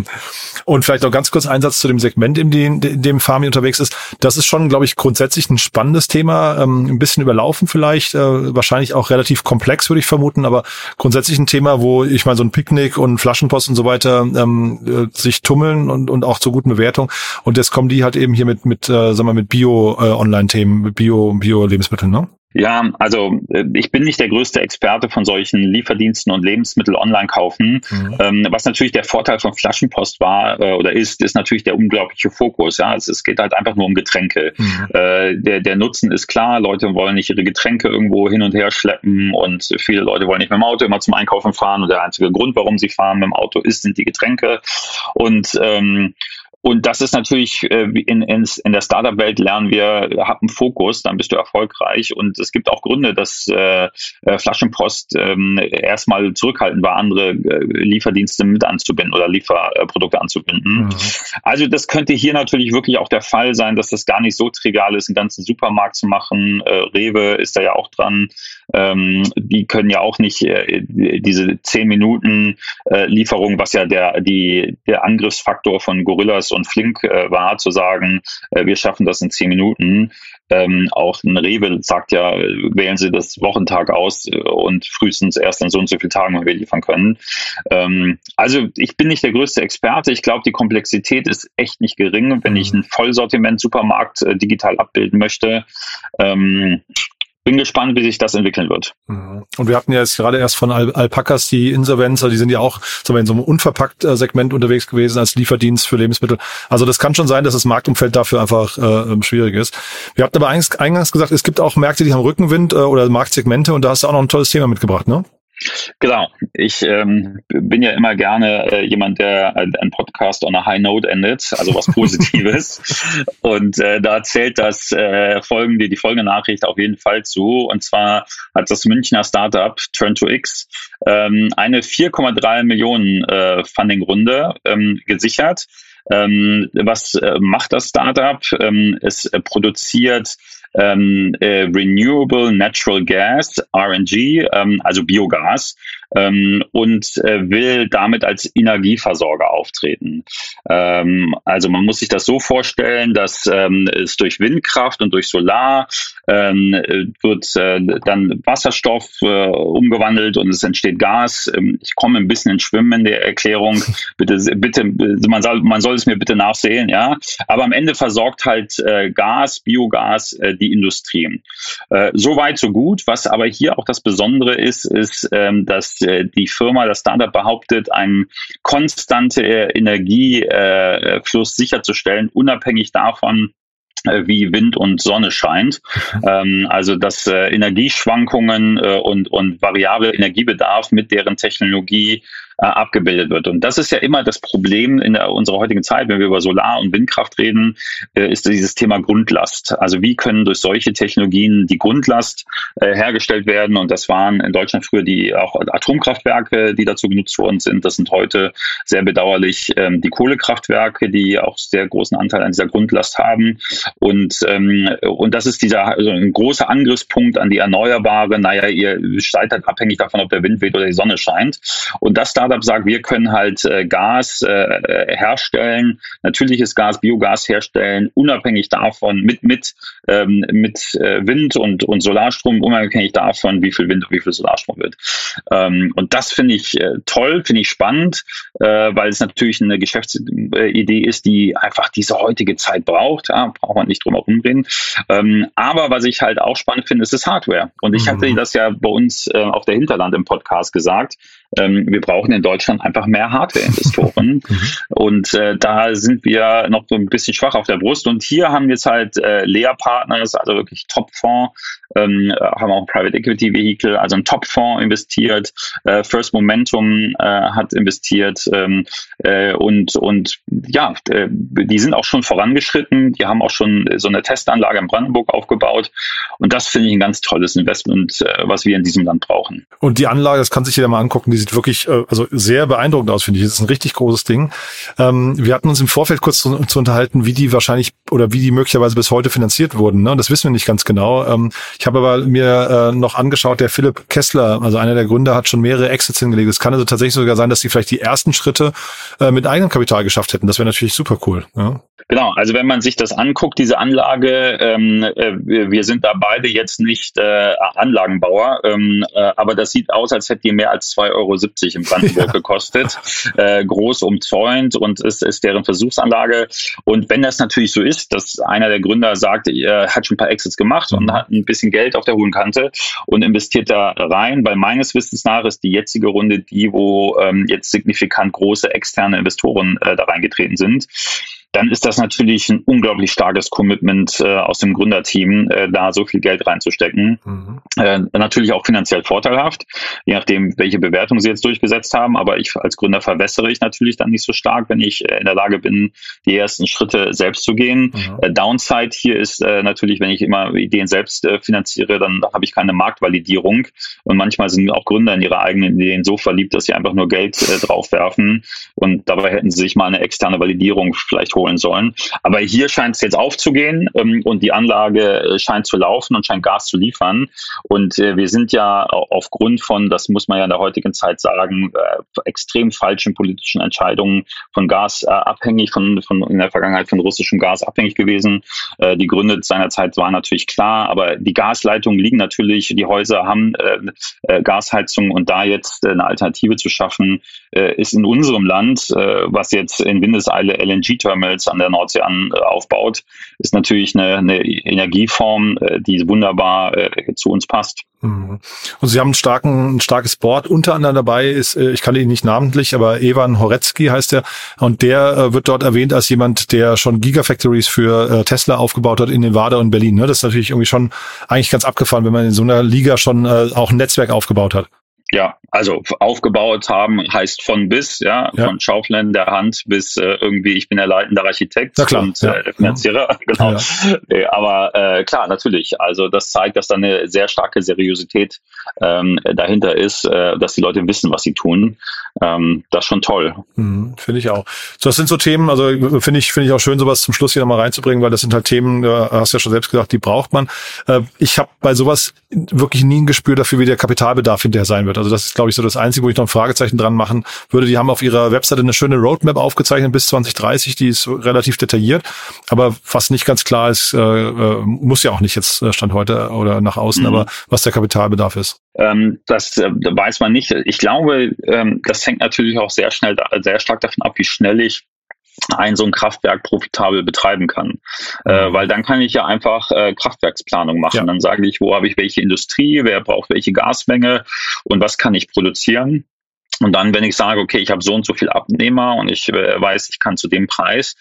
A: Und vielleicht noch ganz kurz Einsatz zu dem Segment, in dem, in dem Farmi unterwegs ist. Das ist schon, glaube ich, grundsätzlich ein spannendes Thema. Ähm, ein bisschen überlaufen vielleicht. Äh, wahrscheinlich auch relativ komplex, würde ich vermuten. Aber grundsätzlich ein Thema, wo ich meine, so ein Picknick und Flaschenpost und so weiter ähm, äh, sich tummeln und, und auch zur guten Bewertung. Und jetzt kommen die halt eben hier mit, mit, äh, sagen wir, mit Bio-Online-Themen, mit Bio, Bio-Lebensmitteln, ne?
D: Ja, also äh, ich bin nicht der größte Experte von solchen Lieferdiensten und Lebensmittel online kaufen. Mhm. Ähm, was natürlich der Vorteil von Flaschenpost war äh, oder ist, ist natürlich der unglaubliche Fokus. Ja, es, es geht halt einfach nur um Getränke. Mhm. Äh, der, der Nutzen ist klar. Leute wollen nicht ihre Getränke irgendwo hin und her schleppen und viele Leute wollen nicht mit dem Auto immer zum Einkaufen fahren. Und der einzige Grund, warum sie fahren mit dem Auto ist, sind die Getränke. Und ähm, und das ist natürlich äh, in, in, in der Startup-Welt lernen wir, hab einen Fokus, dann bist du erfolgreich. Und es gibt auch Gründe, dass äh, äh Flaschenpost ähm, erstmal zurückhaltend war, andere äh, Lieferdienste mit anzubinden oder Lieferprodukte anzubinden. Mhm. Also das könnte hier natürlich wirklich auch der Fall sein, dass das gar nicht so trivial ist, einen ganzen Supermarkt zu machen. Äh, Rewe ist da ja auch dran. Ähm, die können ja auch nicht äh, diese zehn Minuten äh, Lieferung, was ja der, die, der Angriffsfaktor von Gorillas und Flink äh, war, zu sagen, äh, wir schaffen das in zehn Minuten. Ähm, auch ein Rewe sagt ja, wählen Sie das Wochentag aus äh, und frühestens erst in so und so vielen Tagen, wenn wir liefern können. Ähm, also ich bin nicht der größte Experte. Ich glaube, die Komplexität ist echt nicht gering, wenn ich mhm. einen Vollsortiment-Supermarkt äh, digital abbilden möchte. Ähm, bin gespannt, wie sich das entwickeln wird.
A: Mhm. Und wir hatten ja jetzt gerade erst von Al Alpacas die Insolvenz, also die sind ja auch sagen in so einem unverpackt Segment unterwegs gewesen als Lieferdienst für Lebensmittel. Also das kann schon sein, dass das Marktumfeld dafür einfach äh, ähm, schwierig ist. Wir hatten aber eingangs gesagt, es gibt auch Märkte, die haben Rückenwind äh, oder Marktsegmente und da hast du auch noch ein tolles Thema mitgebracht, ne?
D: Genau. Ich ähm, bin ja immer gerne äh, jemand, der ein Podcast on a high note endet, also was Positives. und äh, da zählt das äh, folgende, die folgende Nachricht auf jeden Fall zu. Und zwar hat das Münchner Startup Turn2X ähm, eine 4,3 Millionen äh, Funding-Runde ähm, gesichert Ähm, was äh, macht das Startup? Ähm, es äh, produziert ähm, äh, Renewable Natural Gas, RNG, ähm, also Biogas, ähm, und äh, will damit als Energieversorger auftreten. Ähm, also man muss sich das so vorstellen, dass ähm, es durch Windkraft und durch Solar ähm, wird äh, dann Wasserstoff äh, umgewandelt und es entsteht Gas. Ich komme ein bisschen ins Schwimmen in der Erklärung. Bitte, bitte, man soll, man soll es mir bitte nachsehen, ja. Aber am Ende versorgt halt äh, Gas, Biogas äh, die Industrie. Äh, so weit, so gut. Was aber hier auch das Besondere ist, ist, ähm, dass äh, die Firma, das Startup behauptet, einen konstante Energiefluss sicherzustellen, unabhängig davon, äh, wie Wind und Sonne scheint. Ähm, also dass äh, Energieschwankungen äh, und, und variable Energiebedarf mit deren Technologie äh, abgebildet wird. Und das ist ja immer das Problem in der, unserer heutigen Zeit, wenn wir über Solar- und Windkraft reden, äh, ist dieses Thema Grundlast. Also wie können durch solche Technologien die Grundlast äh, hergestellt werden? Und das waren in Deutschland früher die auch Atomkraftwerke, die dazu genutzt worden sind. Das sind heute sehr bedauerlich ähm, die Kohlekraftwerke, die auch sehr großen Anteil an dieser Grundlast haben. Und, ähm, und das ist dieser also ein großer Angriffspunkt an die Erneuerbare. Naja, ihr seid halt abhängig davon, ob der Wind weht oder die Sonne scheint. Und das Startup sagt, wir können halt äh, Gas äh, herstellen, natürliches Gas, Biogas herstellen, unabhängig davon, mit, mit, ähm, mit äh, Wind und, und Solarstrom, unabhängig davon, wie viel Wind und wie viel Solarstrom wird. Ähm, und das finde ich äh, toll, finde ich spannend, äh, weil es natürlich eine Geschäftsidee ist, die einfach diese heutige Zeit braucht. Ja, braucht man nicht drum herum reden. Ähm, aber was ich halt auch spannend finde, ist das Hardware. Und ich mhm. hatte das ja bei uns äh, auf der Hinterland im Podcast gesagt. Ähm, wir brauchen in Deutschland einfach mehr Hardware-Investoren. Mhm. und äh, da sind wir noch so ein bisschen schwach auf der Brust. Und hier haben jetzt halt äh, Lea Partners, also wirklich Top-Fonds, ähm, haben auch ein Private Equity Vehicle, also ein Top-Fonds investiert. Äh, First Momentum äh, hat investiert ähm, äh, und und ja, äh, die sind auch schon vorangeschritten. Die haben auch schon so eine Testanlage in Brandenburg aufgebaut. Und das finde ich ein ganz tolles Investment, äh, was wir in diesem Land brauchen.
A: Und die Anlage, das kann sich jeder mal angucken, die sieht wirklich äh, also sehr beeindruckend aus, finde ich. Das ist ein richtig großes Ding. Ähm, wir hatten uns im Vorfeld kurz zu, zu, unterhalten, wie die wahrscheinlich oder wie die möglicherweise bis heute finanziert wurden. Ne? Das wissen wir nicht ganz genau. Ähm, ich habe aber mir äh, noch angeschaut, der Philipp Kessler, also einer der Gründer, hat schon mehrere Exits hingelegt. Es kann also tatsächlich sogar sein, dass sie vielleicht die ersten Schritte äh, mit eigenem Kapital geschafft hätten. Das wäre natürlich super cool. Ja?
D: Genau, also wenn man sich das anguckt, diese Anlage, ähm, äh, wir sind da beide jetzt nicht äh, Anlagenbauer, ähm, äh, aber das sieht aus, als hätte die mehr als 2,70 Euro in Brandenburg ja. gekostet, äh, groß umzäunt und ist, ist deren Versuchsanlage. Und wenn das natürlich so ist, dass einer der Gründer sagt, er hat schon ein paar Exits gemacht und hat ein bisschen Geld auf der hohen Kante und investiert da rein, weil meines Wissens nach ist die jetzige Runde die, wo ähm, jetzt signifikant große externe Investoren äh, da reingetreten sind dann ist das natürlich ein unglaublich starkes Commitment äh, aus dem Gründerteam, äh, da so viel Geld reinzustecken. Mhm. Äh, natürlich auch finanziell vorteilhaft, je nachdem, welche Bewertung sie jetzt durchgesetzt haben. Aber ich als Gründer verwässere ich natürlich dann nicht so stark, wenn ich äh, in der Lage bin, die ersten Schritte selbst zu gehen. Mhm. Äh, Downside hier ist äh, natürlich, wenn ich immer Ideen selbst finanziere, dann habe ich keine Marktvalidierung. Und manchmal sind auch Gründer in ihre eigenen Ideen so verliebt, dass sie einfach nur Geld draufwerfen. Und dabei hätten sie sich mal eine externe Validierung vielleicht holen holen sollen. Aber hier scheint es jetzt aufzugehen ähm, und die Anlage äh, scheint zu laufen und scheint Gas zu liefern. Und äh, wir sind ja aufgrund von, das muss man ja in der heutigen Zeit sagen, äh, extrem falschen politischen Entscheidungen von Gas äh, abhängig, von, von in der Vergangenheit von russischem Gas abhängig gewesen. Äh, die Gründe seinerzeit waren natürlich klar, aber die Gasleitungen liegen natürlich, die Häuser haben äh, Gasheizung und da jetzt eine Alternative zu schaffen, ist in unserem Land, was jetzt in Windeseile LNG-Terminals Terminals an der Nordsee an, äh, aufbaut, ist natürlich eine, eine Energieform, äh, die wunderbar äh, zu uns passt.
A: Mhm. Und Sie haben einen starken, ein starkes Board. Unter anderem dabei ist, ich kann ihn nicht namentlich, aber Evan Horecki heißt er. Und der wird dort erwähnt als jemand, der schon Gigafactories für Tesla aufgebaut hat in Nevada und Berlin. Ne? Das ist natürlich irgendwie schon eigentlich ganz abgefahren, wenn man in so einer Liga schon auch ein Netzwerk aufgebaut hat.
D: Ja, also aufgebaut haben heißt von bis, ja, ja. von Schauflern der Hand bis äh, irgendwie, ich bin der leitende Architekt
A: ja,
D: und
A: ja.
D: äh, Finanzierer, genau. Ja. Aber äh, klar, natürlich. Also das zeigt, dass da eine sehr starke Seriosität ähm, dahinter ist, äh, dass die Leute wissen, was sie tun. Ähm, das ist schon toll.
A: Mhm, finde ich auch. So, das sind so Themen, also finde ich, finde ich auch schön, sowas zum Schluss hier nochmal reinzubringen, weil das sind halt Themen, du hast ja schon selbst gesagt, die braucht man. Äh, ich habe bei sowas wirklich nie ein Gespür dafür, wie der Kapitalbedarf hinterher sein wird. Also das ist, glaube ich, so das Einzige, wo ich noch ein Fragezeichen dran machen würde. Die haben auf ihrer Webseite eine schöne Roadmap aufgezeichnet bis 2030, die ist relativ detailliert. Aber was nicht ganz klar ist, äh, äh, muss ja auch nicht jetzt äh, Stand heute oder nach außen, mhm. aber was der Kapitalbedarf ist.
D: Ähm, das äh, weiß man nicht. Ich glaube, ähm, das hängt natürlich auch sehr schnell, sehr stark davon ab, wie schnell ich ein so ein Kraftwerk profitabel betreiben kann. Äh, mhm. weil dann kann ich ja einfach äh, Kraftwerksplanung machen. Ja. Dann sage ich, wo habe ich welche Industrie, wer braucht welche Gasmenge und was kann ich produzieren. Und dann, wenn ich sage, okay, ich habe so und so viel Abnehmer und ich äh, weiß, ich kann zu dem Preis,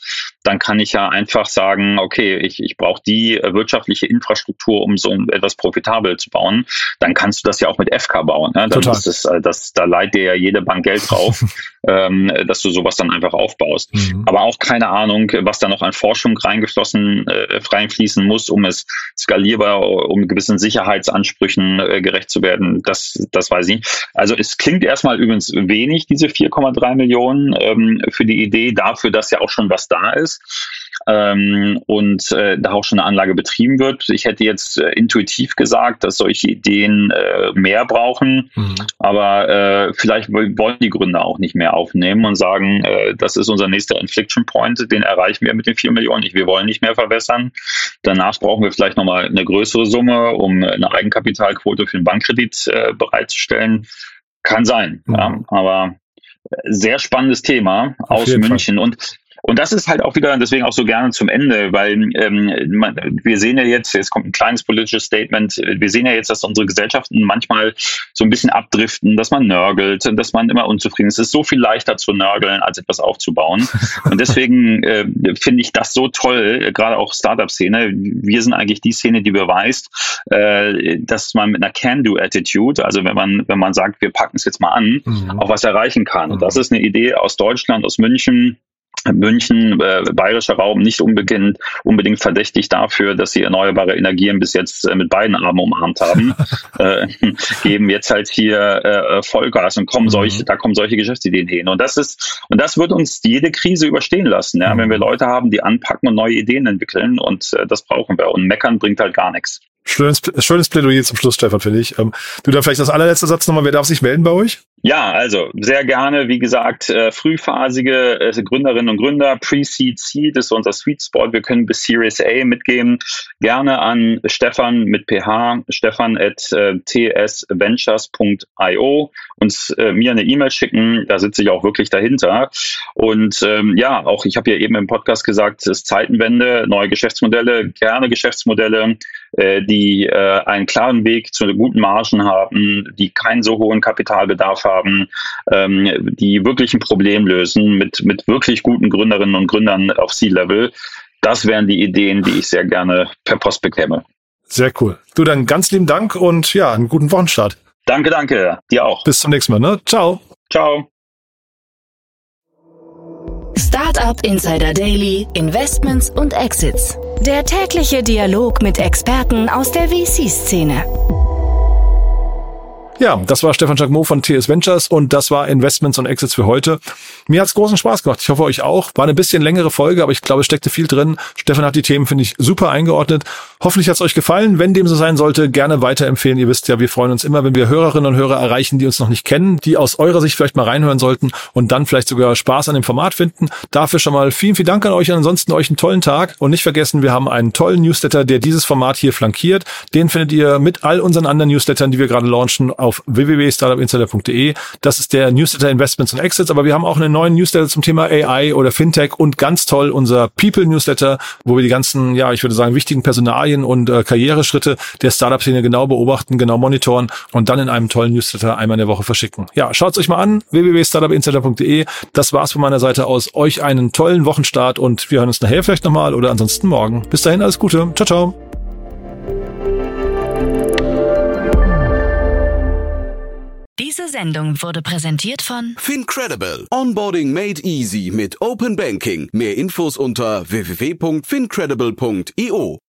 D: dann kann ich ja einfach sagen, okay, ich, ich brauche die äh, wirtschaftliche Infrastruktur, um so etwas profitabel zu bauen. Dann kannst du das ja auch mit FK bauen. Ne? Dann Total. Ist das, äh, das, da leiht dir ja jede Bank Geld drauf, ähm, dass du sowas dann einfach aufbaust. Mhm. Aber auch keine Ahnung, was da noch an Forschung reingeflossen, äh, reinfließen muss, um es skalierbar, um gewissen Sicherheitsansprüchen äh, gerecht zu werden. Das, das weiß ich nicht. Also es klingt erstmal übrigens wenig, diese 4,3 Millionen ähm, für die Idee, dafür, dass ja auch schon was da ist ähm, und äh, da auch schon eine Anlage betrieben wird. Ich hätte jetzt äh, intuitiv gesagt, dass solche Ideen äh, mehr brauchen, mhm. aber äh, vielleicht wollen die Gründer auch nicht mehr aufnehmen und sagen, äh, das ist unser nächster Infliction Point, den erreichen wir mit den 4 Millionen. Wir wollen nicht mehr verwässern. Danach brauchen wir vielleicht nochmal eine größere Summe, um eine Eigenkapitalquote für einen Bankkredit äh, bereitzustellen. Kann sein, mhm. ja, aber sehr spannendes Thema Auf aus München. Fall. Und und das ist halt auch wieder, deswegen auch so gerne zum Ende, weil ähm, man, wir sehen ja jetzt, jetzt kommt ein kleines politisches Statement, wir sehen ja jetzt, dass unsere Gesellschaften manchmal so ein bisschen abdriften, dass man nörgelt, dass man immer unzufrieden ist. Es ist so viel leichter zu nörgeln, als etwas aufzubauen. Und deswegen äh, finde ich das so toll, gerade auch Startup-Szene. Wir sind eigentlich die Szene, die beweist, äh, dass man mit einer Can-Do-Attitude, also wenn man, wenn man sagt, wir packen es jetzt mal an, mhm. auch was erreichen kann. Und das mhm. ist eine Idee aus Deutschland, aus München, München, äh, bayerischer Raum, nicht unbedingt, unbedingt verdächtig dafür, dass sie erneuerbare Energien bis jetzt äh, mit beiden Armen umarmt haben, äh, geben jetzt halt hier äh, Vollgas und kommen mhm. solche, da kommen solche Geschäftsideen hin. Und das ist, und das wird uns jede Krise überstehen lassen, ja, wenn wir mhm. Leute haben, die anpacken und neue Ideen entwickeln und äh, das brauchen wir. Und meckern bringt halt gar nichts.
A: Schönes, schönes Plädoyer zum Schluss, Stefan, finde ich. Ähm, du dann vielleicht das allerletzte Satz nochmal, wer darf sich melden bei euch?
D: Ja, also sehr gerne, wie gesagt, äh, frühphasige äh, Gründerinnen und Gründer, Pre-Seed, Seed ist unser Sweet Spot. Wir können bis Series A mitgeben. Gerne an Stefan mit ph, stefan at äh, tsventures.io, äh, mir eine E-Mail schicken, da sitze ich auch wirklich dahinter. Und ähm, ja, auch ich habe ja eben im Podcast gesagt, es ist Zeitenwende, neue Geschäftsmodelle, gerne Geschäftsmodelle, die einen klaren Weg zu guten Margen haben, die keinen so hohen Kapitalbedarf haben, ähm, die wirklich ein Problem lösen mit, mit wirklich guten Gründerinnen und Gründern auf C-Level. Das wären die Ideen, die ich sehr gerne per Post bekäme.
A: Sehr cool. Du dann ganz lieben Dank und ja, einen guten Wochenstart.
D: Danke, danke. Dir auch.
A: Bis zum nächsten Mal. Ne? Ciao.
D: Ciao.
B: Startup Insider Daily, Investments und Exits. Der tägliche Dialog mit Experten aus der VC-Szene.
A: Ja, das war Stefan Jacquemot von TS Ventures und das war Investments und Exits für heute. Mir hat's großen Spaß gemacht. Ich hoffe euch auch. War eine bisschen längere Folge, aber ich glaube, es steckte viel drin. Stefan hat die Themen, finde ich, super eingeordnet. Hoffentlich hat's euch gefallen. Wenn dem so sein sollte, gerne weiterempfehlen. Ihr wisst ja, wir freuen uns immer, wenn wir Hörerinnen und Hörer erreichen, die uns noch nicht kennen, die aus eurer Sicht vielleicht mal reinhören sollten und dann vielleicht sogar Spaß an dem Format finden. Dafür schon mal vielen, vielen Dank an euch und ansonsten euch einen tollen Tag. Und nicht vergessen, wir haben einen tollen Newsletter, der dieses Format hier flankiert. Den findet ihr mit all unseren anderen Newslettern, die wir gerade launchen, auf www.startup startupinsider.de. Das ist der Newsletter Investments und Exits, aber wir haben auch einen neuen Newsletter zum Thema AI oder Fintech und ganz toll unser People Newsletter, wo wir die ganzen, ja, ich würde sagen, wichtigen Personalien und äh, Karriereschritte der Startup-Szene genau beobachten, genau monitoren und dann in einem tollen Newsletter einmal in der Woche verschicken. Ja, schaut euch mal an, www.startupinsider.de. Das war's von meiner Seite aus. Euch einen tollen Wochenstart und wir hören uns nachher vielleicht nochmal oder ansonsten morgen. Bis dahin, alles Gute. Ciao, ciao.
B: Diese Sendung wurde präsentiert von
C: Fincredible. Onboarding made easy mit Open Banking. Mehr Infos unter www.fincredible.io.